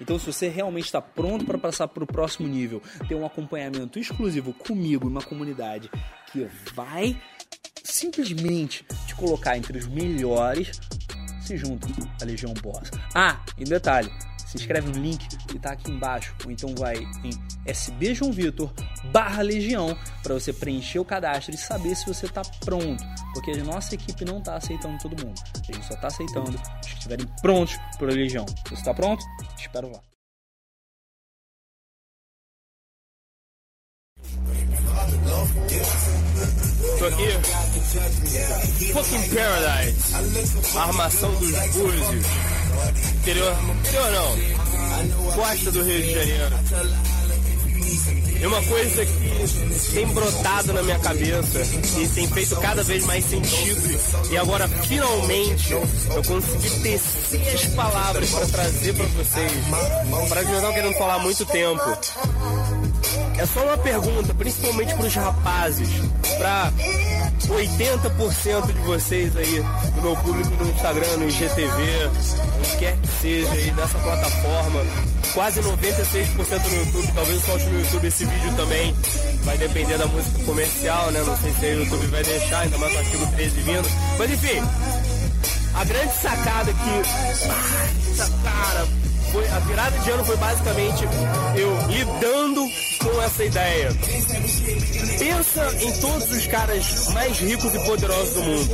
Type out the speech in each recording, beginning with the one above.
Então, se você realmente está pronto para passar para o próximo nível, ter um acompanhamento exclusivo comigo, uma comunidade que vai simplesmente te colocar entre os melhores, se junta à Legião Boss. Ah, e detalhe, se inscreve no link que está aqui embaixo, ou então vai em SB João Vitor barra Legião para você preencher o cadastro e saber se você está pronto, porque a nossa equipe não está aceitando todo mundo, a gente só está aceitando os que estiverem prontos para Legião. Você está pronto? Espero lá. Tô aqui. Fucking Paradise. A armação dos Búzios. Interior. Interior não. Costa do Rio de Janeiro. E uma coisa que tem brotado na minha cabeça e tem feito cada vez mais sentido, e agora finalmente eu consegui tecer as palavras para trazer para vocês. Para que eu não querendo falar há muito tempo. É só uma pergunta, principalmente para os rapazes, para 80% de vocês aí, do meu público no Instagram, no IGTV, onde quer que seja aí nessa plataforma, quase 96% no YouTube, talvez solte no YouTube esse vídeo também, vai depender da música comercial, né? Não sei se o YouTube vai deixar, ainda mais o artigo 13 vindo. Mas enfim, a grande sacada que. Cara, foi, a virada de ano foi basicamente eu lidando com essa ideia. Pensa em todos os caras mais ricos e poderosos do mundo.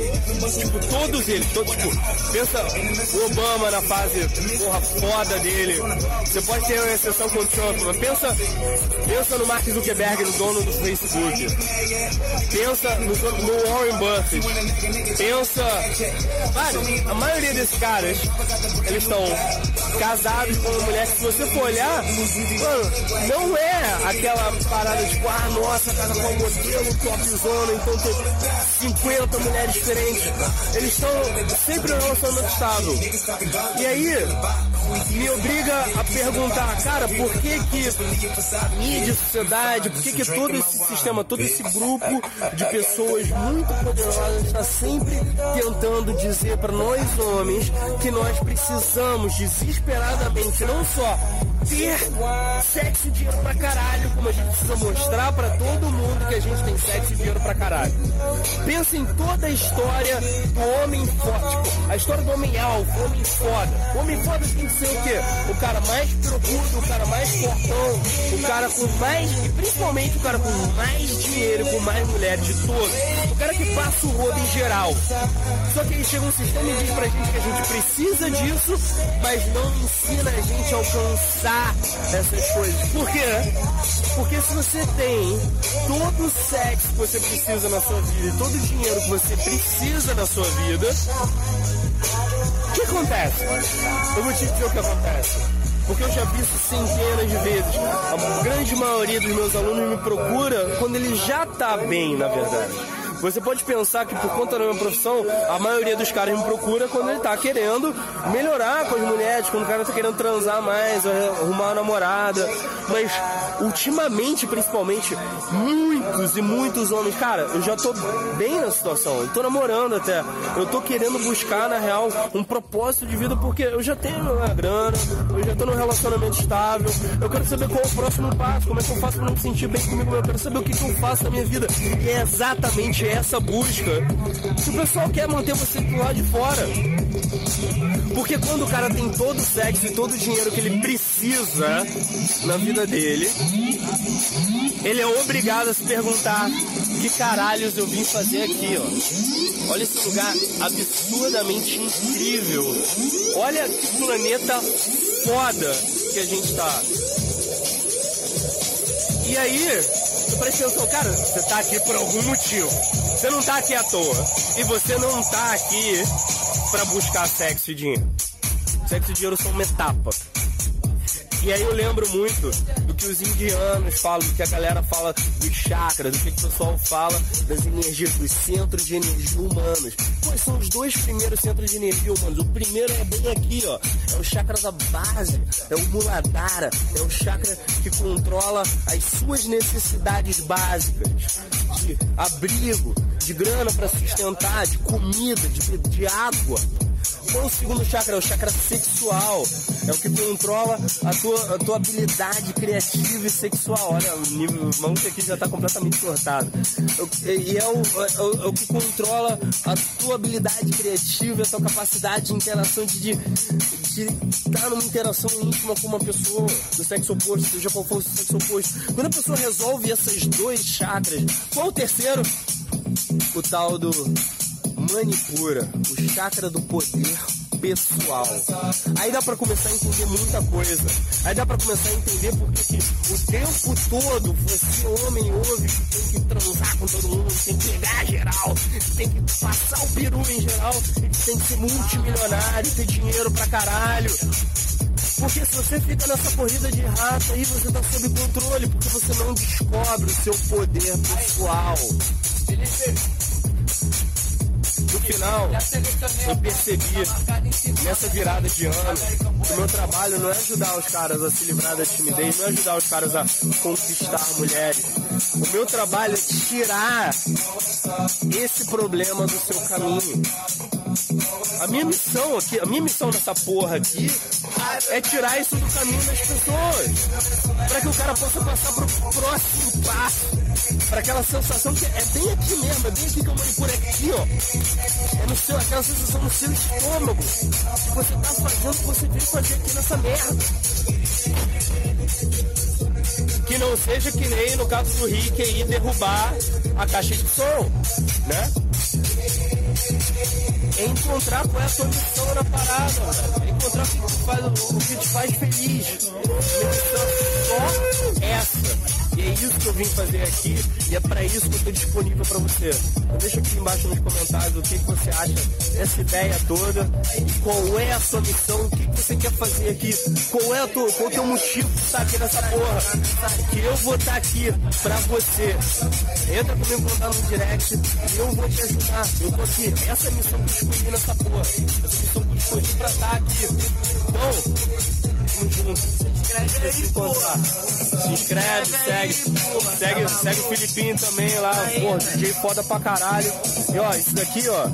Tipo, todos eles, tipo, pensa o Obama na fase porra foda dele. Você pode ter uma exceção com o Trump, mas pensa, pensa no Mark Zuckerberg, no dono do Facebook. Pensa no, no Warren Buffett. Pensa. Vários, a maioria desses caras, eles estão casados com uma mulher que se você for olhar, mano, não é aquela parada tipo, ah, nossa, casa com um modelo topzona, então tem 50 mulheres diferentes. Eles estão sempre no relacionamento estável. E aí, me obriga a perguntar, cara, por que que mídia, sociedade, por que que todo esse sistema, todo esse grupo de pessoas muito poderosas está sempre tentando dizer para nós homens que nós precisamos desesperadamente não só ter sexo e dinheiro pra caralho, como a gente precisa mostrar pra todo mundo que a gente tem sexo e dinheiro pra caralho. Pensa em toda a história do homem forte, tipo, a história do homem alfa, o homem foda. O homem foda tem que ser o quê? O cara mais profundo, o cara mais fortão, o cara com mais, e principalmente o cara com mais dinheiro, com mais mulheres de todos. O cara que passa o rodo em geral. Só que aí chega um sistema e diz pra gente que a gente precisa disso, mas não ensina a gente a alcançar essas coisas. Por quê? Porque se você tem todo o sexo que você precisa na sua vida todo o dinheiro que você precisa na sua vida, o que acontece? Eu vou te dizer o que acontece. Porque eu já vi isso centenas de vezes. A grande maioria dos meus alunos me procura quando ele já tá bem, na verdade. Você pode pensar que por conta da minha profissão, a maioria dos caras me procura quando ele tá querendo melhorar com as mulheres, quando o cara tá querendo transar mais, arrumar uma namorada. Mas ultimamente, principalmente, muitos e muitos homens, cara, eu já tô bem na situação, eu tô namorando até. Eu tô querendo buscar, na real, um propósito de vida porque eu já tenho a grana, eu já tô num relacionamento estável, eu quero saber qual é o próximo passo, como é que eu faço pra me sentir bem comigo, eu quero saber o que, que eu faço na minha vida. E é exatamente essa busca. Se o pessoal quer manter você do lado de fora. Porque quando o cara tem todo o sexo e todo o dinheiro que ele precisa na vida dele, ele é obrigado a se perguntar: que caralhos eu vim fazer aqui, ó? Olha esse lugar absurdamente incrível. Olha que planeta foda que a gente tá. E aí, eu prestei atenção, cara, você tá aqui por algum motivo. Você não tá aqui à toa. E você não tá aqui pra buscar sexo e dinheiro. Sexo e dinheiro são uma. E aí eu lembro muito do que os indianos falam, do que a galera fala dos chakras, do que o pessoal fala das energias, dos centros de energia humanos. Quais são os dois primeiros centros de energia humanos? O primeiro é bem aqui, ó. É o chakra da base, é o Muladhara, é o chakra que controla as suas necessidades básicas de abrigo, de grana para sustentar, de comida, de, de água. Qual o segundo chakra? É o chakra sexual. É o que controla a tua, a tua habilidade criativa e sexual. Olha, o nível maluco aqui já tá completamente cortado. E é o, é, o, é o que controla a tua habilidade criativa, a tua capacidade de interação, de, de estar numa interação íntima com uma pessoa do sexo oposto, seja qual for o sexo oposto. Quando a pessoa resolve esses dois chakras, qual o terceiro? O tal do manipura, o chakra do poder pessoal. Aí dá para começar a entender muita coisa. Aí dá para começar a entender porque que o tempo todo você, homem, ouve que tem que transar com todo mundo, tem que pegar geral, tem que passar o peru em geral, tem que ser multimilionário, ter dinheiro pra caralho. Porque se você fica nessa corrida de rato aí, você tá sob controle, porque você não descobre o seu poder pessoal. Final, eu percebi nessa virada de ano que o meu trabalho não é ajudar os caras a se livrar da timidez, não é ajudar os caras a conquistar mulheres. O meu trabalho é tirar esse problema do seu caminho. A minha missão aqui, a minha missão nessa porra aqui é tirar isso do caminho das pessoas. Para que o cara possa passar pro próximo passo. Para aquela sensação que é bem aqui mesmo, é bem aqui que eu manipuro aqui, ó. É no seu, aquela sensação no seu estômago. Que você tá fazendo que você veio fazer aqui nessa merda. Que não seja que nem no caso do Rick aí derrubar a caixa de som, né? é encontrar qual é a tua missão na parada, é encontrar o que te faz, o que te faz feliz. Só essa. E é isso que eu vim fazer aqui e é para isso que eu estou disponível para você. Então deixa aqui embaixo nos comentários o que, que você acha dessa ideia toda e qual é a sua missão, o que, que você quer fazer aqui, qual é, a tua, qual é o teu motivo de estar aqui nessa porra. Que eu vou estar aqui para você. Entra comigo lá no direct e eu vou te ajudar. Eu tô aqui. Essa é a missão que eu escolhi nessa porra. Essa missão que eu escolhi para estar aqui. Então, Se inscreve Se inscreve, segue. Segue, segue o Filipinho também lá. Pô, DJ foda pra caralho. E ó, isso daqui, ó.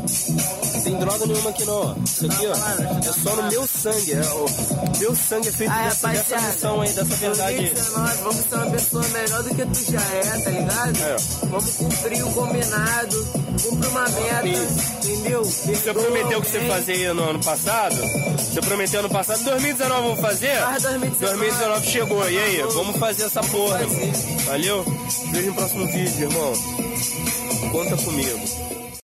Tem droga nenhuma aqui não, ó. Isso aqui, ó. É só no meu sangue. É, o meu sangue é feito ah, dessa, dessa missão aí, dessa verdade aí. Nós vamos ser uma pessoa melhor do que tu já é, tá ligado? É. Vamos cumprir o combinado, cumprir uma meta, Você prometeu que você fazia no ano passado? Você prometeu ano passado? Em 2019 eu vou fazer? Ah, 2019. 2019 chegou. E aí? Vamos fazer essa porra. Valeu? Vejo no próximo vídeo, irmão. Conta comigo.